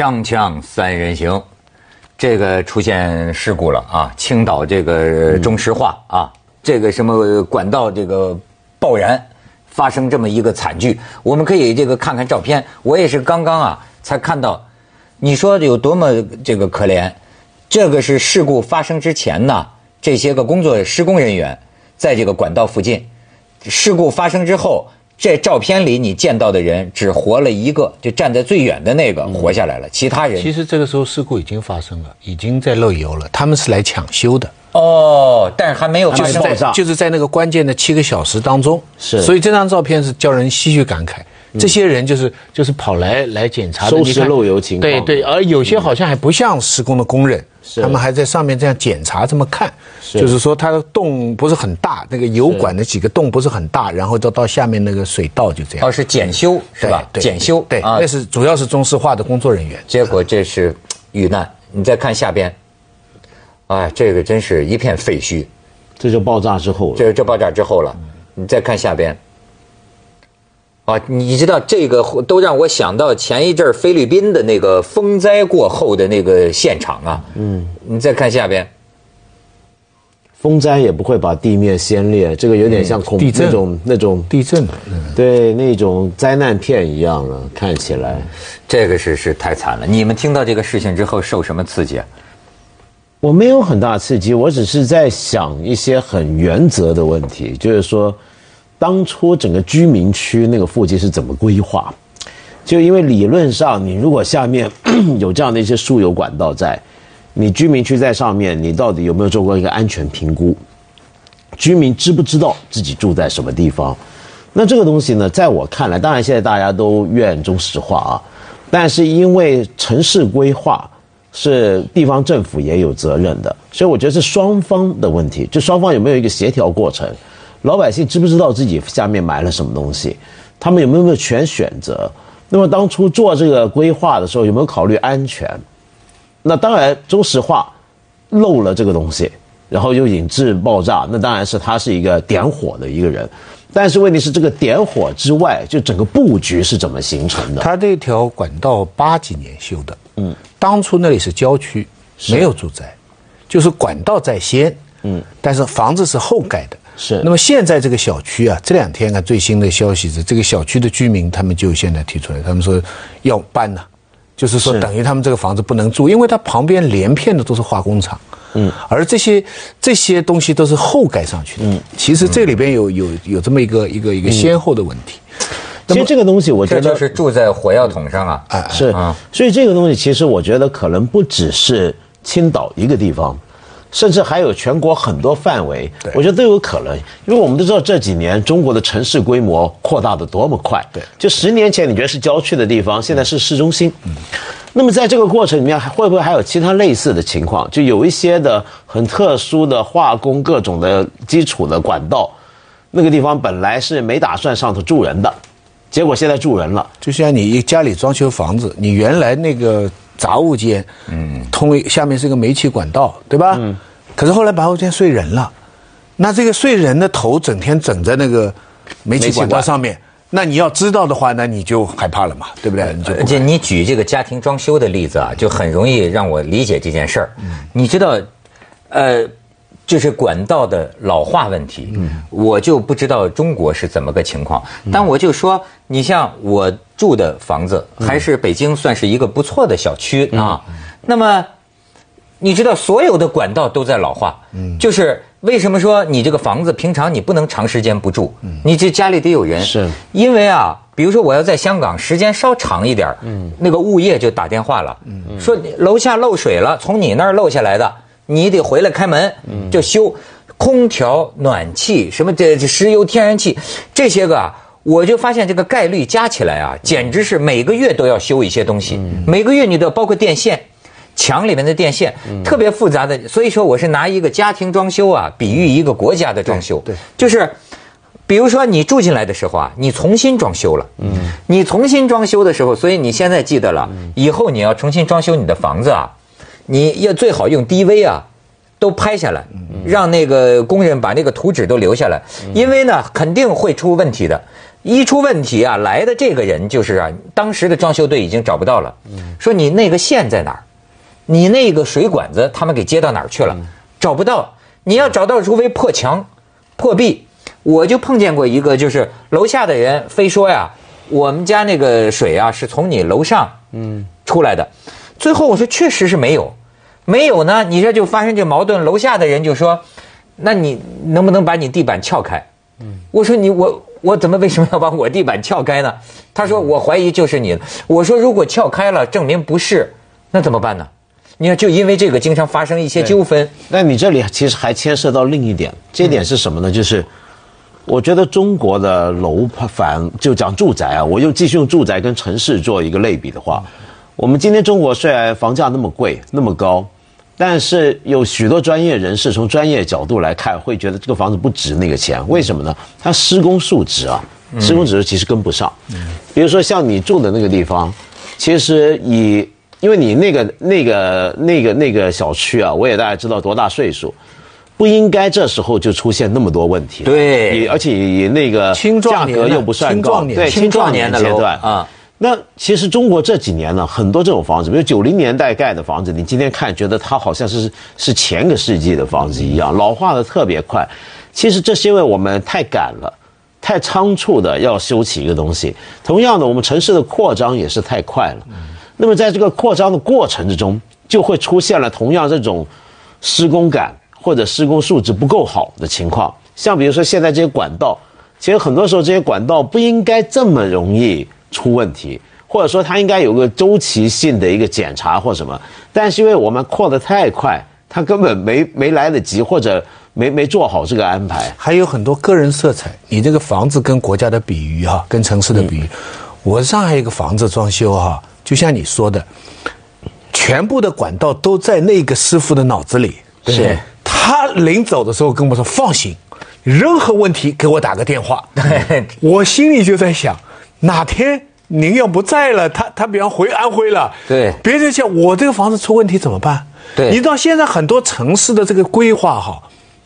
锵锵三人行，这个出现事故了啊！青岛这个中石化啊，这个什么管道这个爆燃，发生这么一个惨剧。我们可以这个看看照片，我也是刚刚啊才看到。你说有多么这个可怜？这个是事故发生之前呢，这些个工作施工人员在这个管道附近，事故发生之后。这照片里你见到的人只活了一个，就站在最远的那个活下来了，其他人其实这个时候事故已经发生了，已经在漏油了。他们是来抢修的哦，但是还没有发生在就是在那个关键的七个小时当中，是。所以这张照片是叫人唏嘘感慨。这些人就是就是跑来来检查收拾漏油情况，对对，而有些好像还不像施工的工人。他们还在上面这样检查，这么看，就是说它的洞不是很大，那个油管的几个洞不是很大，然后就到下面那个水道就这样。哦，是检修是吧？检修对，那是主要是中石化的工作人员。结果这是遇难。你再看下边，哎，这个真是一片废墟。这就爆炸之后了，这这爆炸之后了。你再看下边。啊，你知道这个都让我想到前一阵菲律宾的那个风灾过后的那个现场啊。嗯，你再看下边，风灾也不会把地面掀裂，这个有点像恐地震那种那种地震，对那种灾难片一样了，看起来，这个是是太惨了。你们听到这个事情之后受什么刺激？啊？我没有很大刺激，我只是在想一些很原则的问题，就是说。当初整个居民区那个附近是怎么规划？就因为理论上，你如果下面 有这样的一些输油管道在，你居民区在上面，你到底有没有做过一个安全评估？居民知不知道自己住在什么地方？那这个东西呢，在我看来，当然现在大家都怨中石化啊，但是因为城市规划是地方政府也有责任的，所以我觉得是双方的问题，就双方有没有一个协调过程？老百姓知不知道自己下面埋了什么东西？他们有没有权选择？那么当初做这个规划的时候，有没有考虑安全？那当然，中石化漏了这个东西，然后又引致爆炸，那当然是他是一个点火的一个人。但是问题是，这个点火之外，就整个布局是怎么形成的？他这条管道八几年修的，嗯，当初那里是郊区，没有住宅，就是管道在先，嗯，但是房子是后盖的。是，那么现在这个小区啊，这两天啊最新的消息是，这个小区的居民他们就现在提出来，他们说要搬呢，就是说等于他们这个房子不能住，因为它旁边连片的都是化工厂，嗯，而这些这些东西都是后盖上去的，嗯，其实这里边有有有这么一个一个一个先后的问题。其实这个东西我觉得就是住在火药桶上啊，哎是。啊，所以这个东西其实我觉得可能不只是青岛一个地方。甚至还有全国很多范围，我觉得都有可能，因为我们都知道这几年中国的城市规模扩大的多么快。对，就十年前你觉得是郊区的地方，现在是市中心。嗯，那么在这个过程里面，会不会还有其他类似的情况？就有一些的很特殊的化工各种的基础的管道，那个地方本来是没打算上头住人的，结果现在住人了。就像你家里装修房子，你原来那个。杂物间，嗯，通下面是个煤气管道，对吧？嗯，可是后来杂物间睡人了，那这个睡人的头整天枕在那个煤气管道上面，那你要知道的话，那你就害怕了嘛，对不对？而且你举这个家庭装修的例子啊，就很容易让我理解这件事儿。嗯，你知道，呃。就是管道的老化问题，我就不知道中国是怎么个情况。但我就说，你像我住的房子，还是北京算是一个不错的小区啊。那么，你知道所有的管道都在老化，就是为什么说你这个房子平常你不能长时间不住？你这家里得有人，是因为啊，比如说我要在香港时间稍长一点，那个物业就打电话了，说楼下漏水了，从你那儿漏下来的。你得回来开门，就修空调、暖气，什么这这石油、天然气这些个啊，我就发现这个概率加起来啊，简直是每个月都要修一些东西，每个月你都要包括电线、墙里面的电线，特别复杂的。所以说，我是拿一个家庭装修啊，比喻一个国家的装修，对，就是比如说你住进来的时候啊，你重新装修了，嗯，你重新装修的时候，所以你现在记得了，以后你要重新装修你的房子啊。你要最好用 DV 啊，都拍下来，让那个工人把那个图纸都留下来，因为呢肯定会出问题的。一出问题啊，来的这个人就是啊，当时的装修队已经找不到了，说你那个线在哪儿？你那个水管子他们给接到哪儿去了？找不到。你要找到，除非破墙、破壁。我就碰见过一个，就是楼下的人非说呀，我们家那个水啊是从你楼上嗯出来的。最后我说确实是没有，没有呢，你这就发生这矛盾。楼下的人就说，那你能不能把你地板撬开？嗯，我说你我我怎么为什么要把我地板撬开呢？他说我怀疑就是你。我说如果撬开了，证明不是，那怎么办呢？你看，就因为这个经常发生一些纠纷。那你这里其实还牵涉到另一点，这点是什么呢？就是我觉得中国的楼房就讲住宅啊，我又继续用住宅跟城市做一个类比的话，我们今天中国虽然房价那么贵那么高，但是有许多专业人士从专业角度来看，会觉得这个房子不值那个钱。为什么呢？它施工数值啊，施工值其实跟不上。比如说像你住的那个地方，其实以因为你那个那个那个那个小区啊，我也大概知道多大岁数，不应该这时候就出现那么多问题。对，而且以那个价格又不算高，对青壮年的阶段啊。那其实中国这几年呢，很多这种房子，比如九零年代盖的房子，你今天看觉得它好像是是前个世纪的房子一样，老化的特别快。其实这是因为我们太赶了，太仓促的要修起一个东西。同样的，我们城市的扩张也是太快了。那么在这个扩张的过程之中，就会出现了同样这种施工感或者施工素质不够好的情况。像比如说现在这些管道，其实很多时候这些管道不应该这么容易出问题，或者说它应该有个周期性的一个检查或什么。但是因为我们扩得太快，它根本没没来得及，或者没没做好这个安排。还有很多个人色彩。你这个房子跟国家的比喻哈，跟城市的比喻，我上海一个房子装修哈。就像你说的，全部的管道都在那个师傅的脑子里。是，他临走的时候跟我说：“放心，任何问题给我打个电话。”我心里就在想，哪天您要不在了，他他比方回安徽了，对，别人想我这个房子出问题怎么办？对，你到现在很多城市的这个规划哈。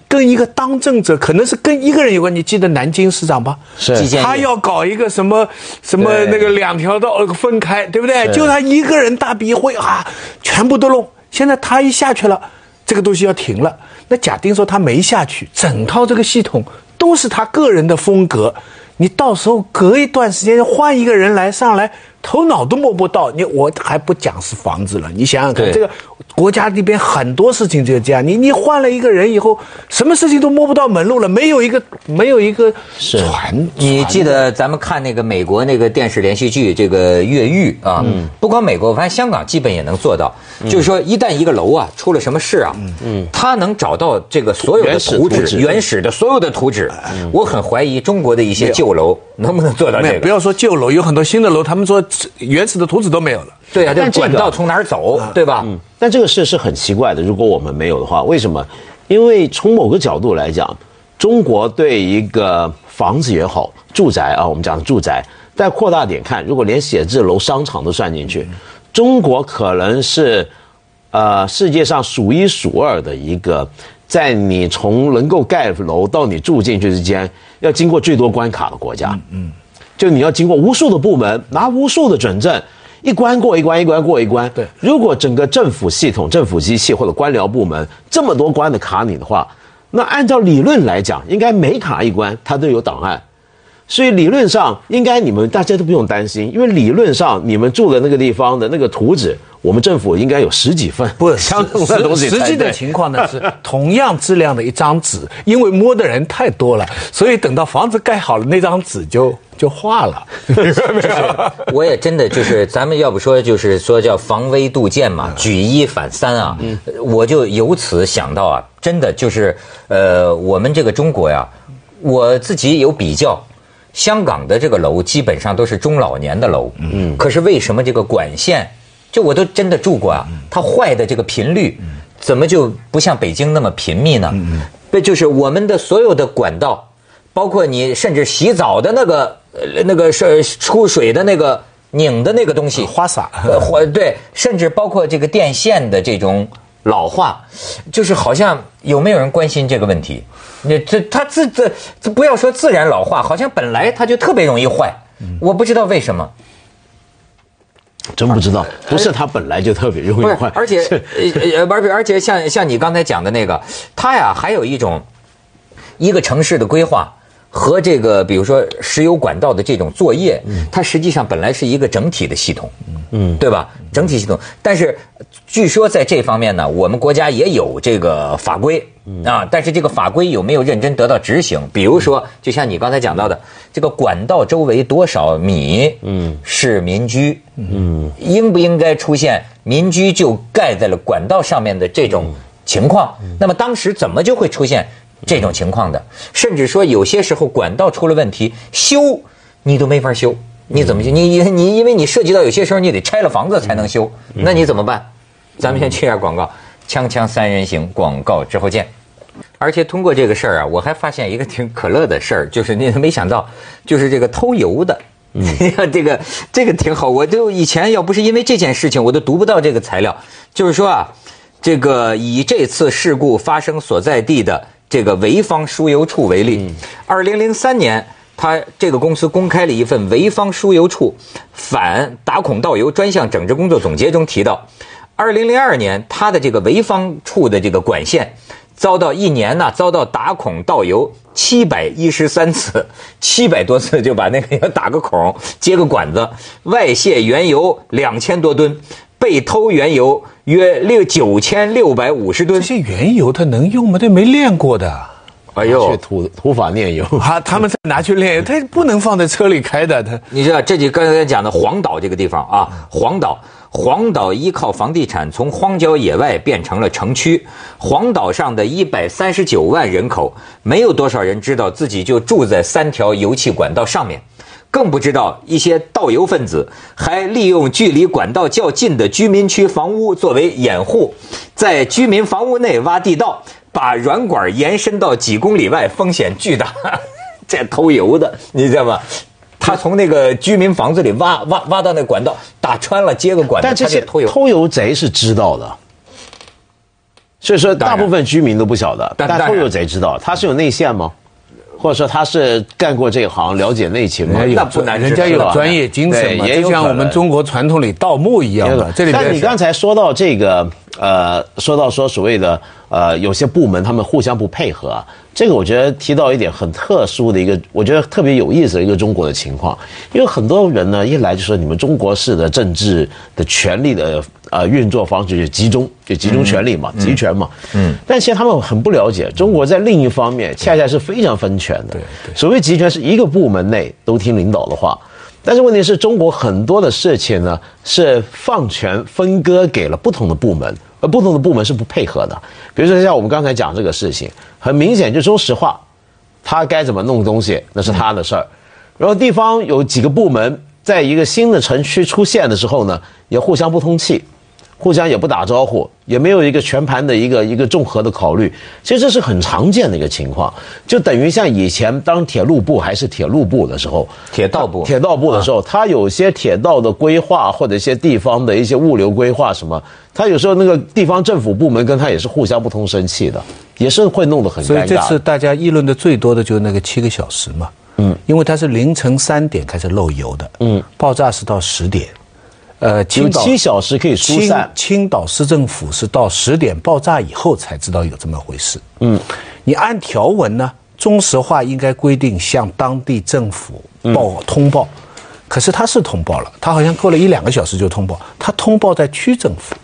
跟一个当政者可能是跟一个人有关，你记得南京市长吧？是，他要搞一个什么什么那个两条道分开，对不对？就他一个人大笔一挥啊，全部都弄。现在他一下去了，这个东西要停了。那假定说他没下去，整套这个系统都是他个人的风格，你到时候隔一段时间换一个人来上来。头脑都摸不到，你我还不讲是房子了，你想想看，这个国家里边很多事情就这样，你你换了一个人以后，什么事情都摸不到门路了，没有一个没有一个传。你记得咱们看那个美国那个电视连续剧这个越狱啊，不光美国，我发现香港基本也能做到，就是说一旦一个楼啊出了什么事啊，嗯，他能找到这个所有的图纸，原始的所有的图纸，我很怀疑中国的一些旧楼能不能做到这个。不要说旧楼，有很多新的楼，他们说。原始的图纸都没有了，对啊，但管道从哪儿走，对吧？嗯，但这个事是很奇怪的。如果我们没有的话，为什么？因为从某个角度来讲，中国对一个房子也好，住宅啊，我们讲住宅，再扩大点看，如果连写字楼、商场都算进去，中国可能是呃世界上数一数二的一个，在你从能够盖楼到你住进去之间，要经过最多关卡的国家。嗯。就你要经过无数的部门，拿无数的准证，一关过一关，一关过一关。对，如果整个政府系统、政府机器或者官僚部门这么多关的卡你的话，那按照理论来讲，应该每卡一关它都有档案，所以理论上应该你们大家都不用担心，因为理论上你们住的那个地方的那个图纸。我们政府应该有十几份，不 相同的东西。实际的情况呢是，同样质量的一张纸，因为摸的人太多了，所以等到房子盖好了，那张纸就 就化了。我也真的就是，咱们要不说就是说叫防微杜渐嘛，举一反三啊。我就由此想到啊，真的就是，呃，我们这个中国呀，我自己有比较，香港的这个楼基本上都是中老年的楼，嗯，可是为什么这个管线？就我都真的住过啊，它坏的这个频率，怎么就不像北京那么频密呢？那就是我们的所有的管道，包括你甚至洗澡的那个呃那个是出水的那个拧的那个东西，花洒，或对，甚至包括这个电线的这种老化，就是好像有没有人关心这个问题？你这它自这这不要说自然老化，好像本来它就特别容易坏，我不知道为什么。真不知道，不是它本来就特别容易坏，，而且呃呃，而且而且像像你刚才讲的那个，它呀还有一种一个城市的规划和这个比如说石油管道的这种作业，它实际上本来是一个整体的系统，嗯，对吧？整体系统，但是据说在这方面呢，我们国家也有这个法规啊，但是这个法规有没有认真得到执行？比如说，就像你刚才讲到的，这个管道周围多少米，嗯，是民居，嗯，应不应该出现民居就盖在了管道上面的这种情况？那么当时怎么就会出现这种情况的？甚至说有些时候管道出了问题，修你都没法修。你怎么修？你你因为你涉及到有些时候你得拆了房子才能修，那你怎么办？咱们先去一下广告，锵锵三人行，广告之后见。而且通过这个事儿啊，我还发现一个挺可乐的事儿，就是你没想到，就是这个偷油的。嗯，这个这个挺好。我就以前要不是因为这件事情，我都读不到这个材料。就是说啊，这个以这次事故发生所在地的这个潍坊输油处为例，二零零三年。他这个公司公开了一份潍坊输油处反打孔倒油专项整治工作总结中提到，二零零二年他的这个潍坊处的这个管线遭到一年呢遭到打孔倒油七百一十三次，七百多次就把那个要打个孔接个管子，外泄原油两千多吨，被偷原油约六九千六百五十吨这。些原油它能用吗？它没炼过的。哎去土土法炼油，啊，他们再拿去炼油，它不能放在车里开的。它你知道，这就刚才讲的黄岛这个地方啊，黄岛，黄岛依靠房地产从荒郊野外变成了城区。黄岛上的一百三十九万人口，没有多少人知道自己就住在三条油气管道上面，更不知道一些盗油分子还利用距离管道较近的居民区房屋作为掩护，在居民房屋内挖地道。把软管延伸到几公里外，风险巨大。这偷油的，你知道吗？他从那个居民房子里挖挖挖到那管道，打穿了接个管道，但这些偷油。偷油贼是知道的，所以说大部分居民都不晓得，但偷油贼知道，他是有内线吗？或者说他是干过这一行，了解内情吗？那不难人家有专业精神嘛，也像我们中国传统里盗墓一样的。这里但你刚才说到这个，呃，说到说所谓的呃，有些部门他们互相不配合啊，这个我觉得提到一点很特殊的一个，我觉得特别有意思的一个中国的情况，因为很多人呢一来就说你们中国式的政治的权力的呃运作方式就集中，就集中权力嘛，集权嘛，嗯，但其实他们很不了解，中国在另一方面恰恰是非常分权的，对。所谓集权是一个部门内都听领导的话。但是问题是中国很多的事情呢，是放权分割给了不同的部门，而不同的部门是不配合的。比如说像我们刚才讲这个事情，很明显就说实话，他该怎么弄东西那是他的事儿。然后地方有几个部门在一个新的城区出现的时候呢，也互相不通气。互相也不打招呼，也没有一个全盘的一个一个综合的考虑，其实这是很常见的一个情况，就等于像以前当铁路部还是铁路部的时候，铁道部。铁道部的时候，它有些铁道的规划或者一些地方的一些物流规划什么，它有时候那个地方政府部门跟他也是互相不通声气的，也是会弄得很所以。这次大家议论的最多的就是那个七个小时嘛，嗯，因为它是凌晨三点开始漏油的，嗯，爆炸是到十点，呃，有青岛七小时可以疏青散，青岛市政府是到十点爆炸以后才知道有这么回事。嗯，你按条文呢，中石化应该规定向当地政府报通报，可是他是通报了，他好像过了一两个小时就通报，他通报在区政府。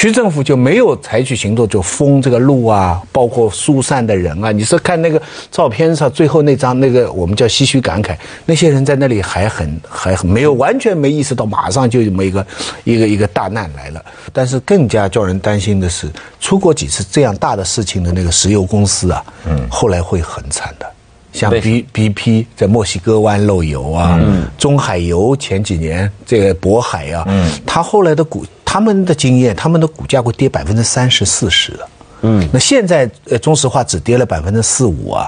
区政府就没有采取行动，就封这个路啊，包括疏散的人啊。你是看那个照片上最后那张那个，我们叫唏嘘感慨，那些人在那里还很还很没有完全没意识到，马上就这么一个一个一个大难来了。但是更加叫人担心的是，出过几次这样大的事情的那个石油公司啊，嗯，后来会很惨的。像 B B P 在墨西哥湾漏油啊，中海油前几年这个渤海啊，它后来的股，他们的经验，他们的股价会跌百分之三十四十的。嗯，那现在呃中石化只跌了百分之四五啊，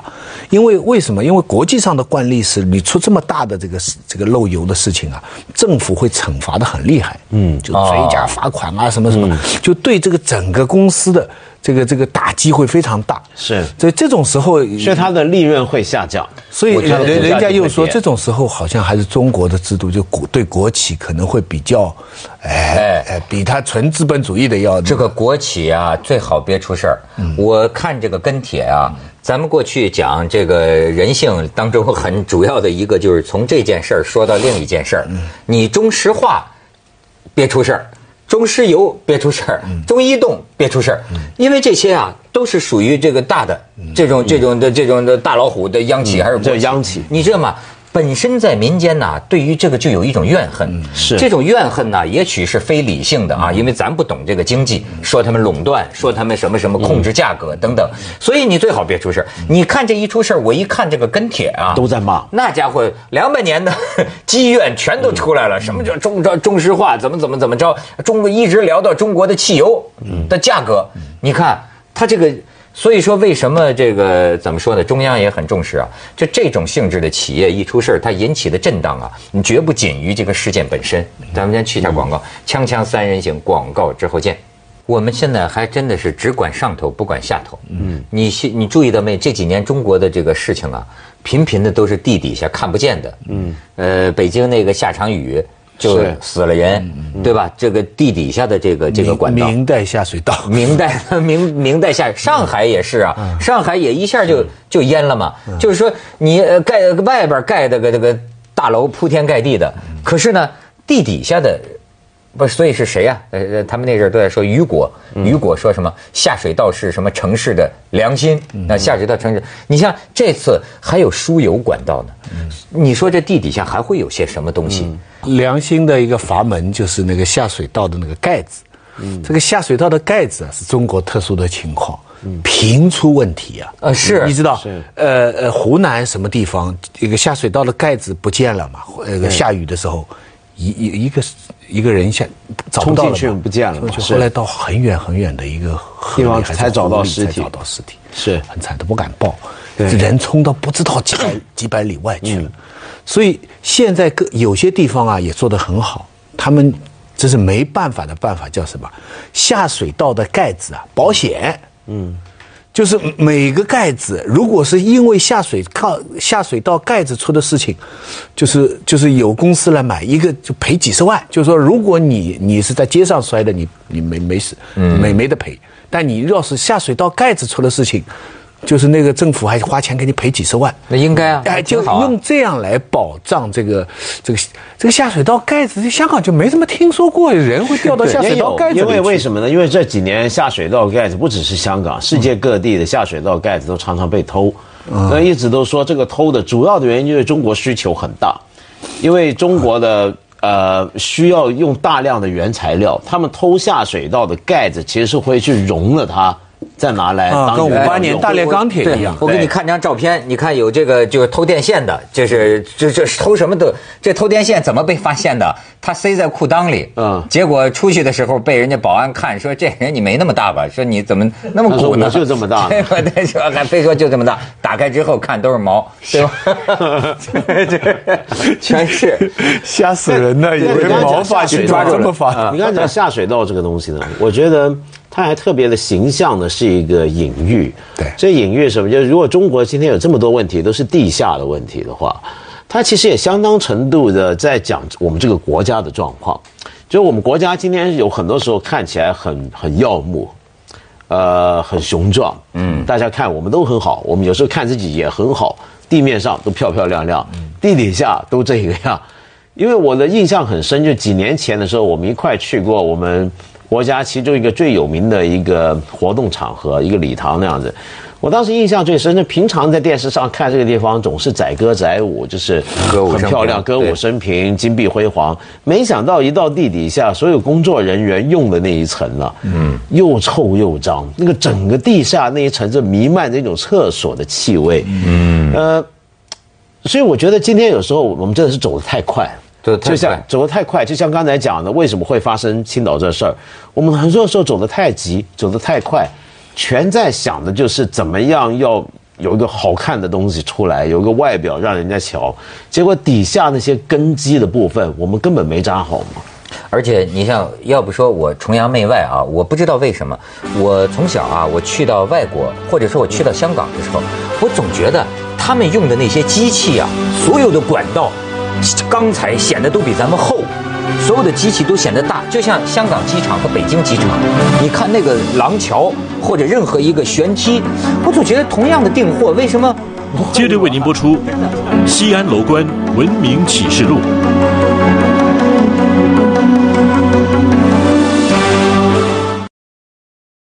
因为为什么？因为国际上的惯例是你出这么大的这个这个漏油的事情啊，政府会惩罚的很厉害，嗯，就追加罚款啊什么什么，就对这个整个公司的这个这个打击会非常大。是所以这种时候，所以它的利润会下降。所以人人家又说，这种时候好像还是中国的制度，就国对国企可能会比较，哎哎，比他纯资本主义的要这个国企啊，最好别出事儿。我看这个跟帖啊，咱们过去讲这个人性当中很主要的一个，就是从这件事儿说到另一件事儿。你中石化别出事儿，中石油别出事儿，中移动别出事儿，因为这些啊都是属于这个大的这种这种的这种的大老虎的央企还是国这央企。你知道吗？本身在民间呐，对于这个就有一种怨恨，是这种怨恨呢，也许是非理性的啊，因为咱不懂这个经济，说他们垄断，说他们什么什么控制价格等等，所以你最好别出事儿。你看这一出事儿，我一看这个跟帖啊，都在骂那家伙两百年的 积怨全都出来了。什么叫中中中石化？怎么怎么怎么着？中国一直聊到中国的汽油的价格，你看他这个。所以说，为什么这个怎么说呢？中央也很重视啊。就这种性质的企业一出事儿，它引起的震荡啊，你绝不仅于这个事件本身。咱们先去一下广告，锵锵三人行，广告之后见。我们现在还真的是只管上头，不管下头。嗯，你你注意到没？这几年中国的这个事情啊，频频的都是地底下看不见的。嗯，呃，北京那个下场雨就死了人，对吧？这个地底下的这个这个管道，明代下水道，明代 明明代下上海也是啊，上海也一下就就淹了嘛。就是说你呃盖外边盖的个这个大楼铺天盖地的，可是呢地底下的不是，所以是谁呀、呃呃，他们那阵儿都在说雨果，雨果说什么下水道是什么城市的良心？那下水道城市，你像这次还有输油管道呢，你说这地底下还会有些什么东西？良心的一个阀门就是那个下水道的那个盖子。这个下水道的盖子啊，是中国特殊的情况，频出问题啊。呃是你知道，呃呃，湖南什么地方一个下水道的盖子不见了嘛？呃下雨的时候，一一一个一个人下找不到了冲进去不见了后来到很远很远的一个河地方里才找到尸体。找到尸体，是。很惨，都不敢报。人冲到不知道几百几百里外去了，所以现在各有些地方啊也做得很好，他们这是没办法的办法，叫什么？下水道的盖子啊，保险。嗯。就是每个盖子，如果是因为下水靠下水道盖子出的事情，就是就是有公司来买一个就赔几十万。就是说，如果你你是在街上摔的，你你没没事，没没得赔。但你要是下水道盖子出了事情，就是那个政府还花钱给你赔几十万。那应该啊，哎，就用这样来保障这个这个这个下水道盖子，在香港就没怎么听说过人会掉到下水道盖子里因为为。什么呢？因为这几年下水道盖子不只是香港，世界各地的下水道盖子都常常被偷。那一直都说这个偷的主要的原因就是中国需求很大，因为中国的呃需要用大量的原材料，他们偷下水道的盖子其实是会去融了它，再拿来啊，跟五八年大炼钢铁一样。我给你看张照片，你看有这个就是偷电线的，这是这这偷什么的？这偷电线怎么被发现的？他塞在裤裆里，嗯结果出去的时候被人家保安看，说这人你没那么大吧？说你怎么那么鼓呢？我就这么大结果他说还非说就这么大，打开之后看都是毛，对吧？这 全是。吓死人了，以为对你刚才毛发讲下水抓道这么发。你刚才讲下水道这个东西呢，我觉得它还特别的形象的是一个隐喻。对这隐喻什么？就是如果中国今天有这么多问题都是地下的问题的话，它其实也相当程度的在讲我们这个国家的状况。就是我们国家今天有很多时候看起来很很耀目，呃，很雄壮，嗯，大家看我们都很好，我们有时候看自己也很好，地面上都漂漂亮亮，地底下都这个样。因为我的印象很深，就几年前的时候，我们一块去过我们国家其中一个最有名的一个活动场合，一个礼堂那样子。我当时印象最深，就平常在电视上看这个地方总是载歌载舞，就是很漂亮，歌舞升平，金碧辉煌。没想到一到地底下，所有工作人员用的那一层啊，嗯，又臭又脏，那个整个地下那一层是弥漫着一种厕所的气味，嗯，呃，所以我觉得今天有时候我们真的是走得太快。走就像走得太快，就像刚才讲的，为什么会发生青岛这事儿？我们很多时候走得太急，走得太快，全在想的就是怎么样要有一个好看的东西出来，有一个外表让人家瞧，结果底下那些根基的部分，我们根本没扎好嘛。而且你像，要不说我崇洋媚外啊，我不知道为什么，我从小啊，我去到外国，或者说我去到香港的时候，我总觉得他们用的那些机器啊，所有的管道、钢材显得都比咱们厚，所有的机器都显得大，就像香港机场和北京机场，你看那个廊桥或者任何一个舷梯，我总觉得同样的订货，为什么？接着为您播出《西安楼观文明启示录》。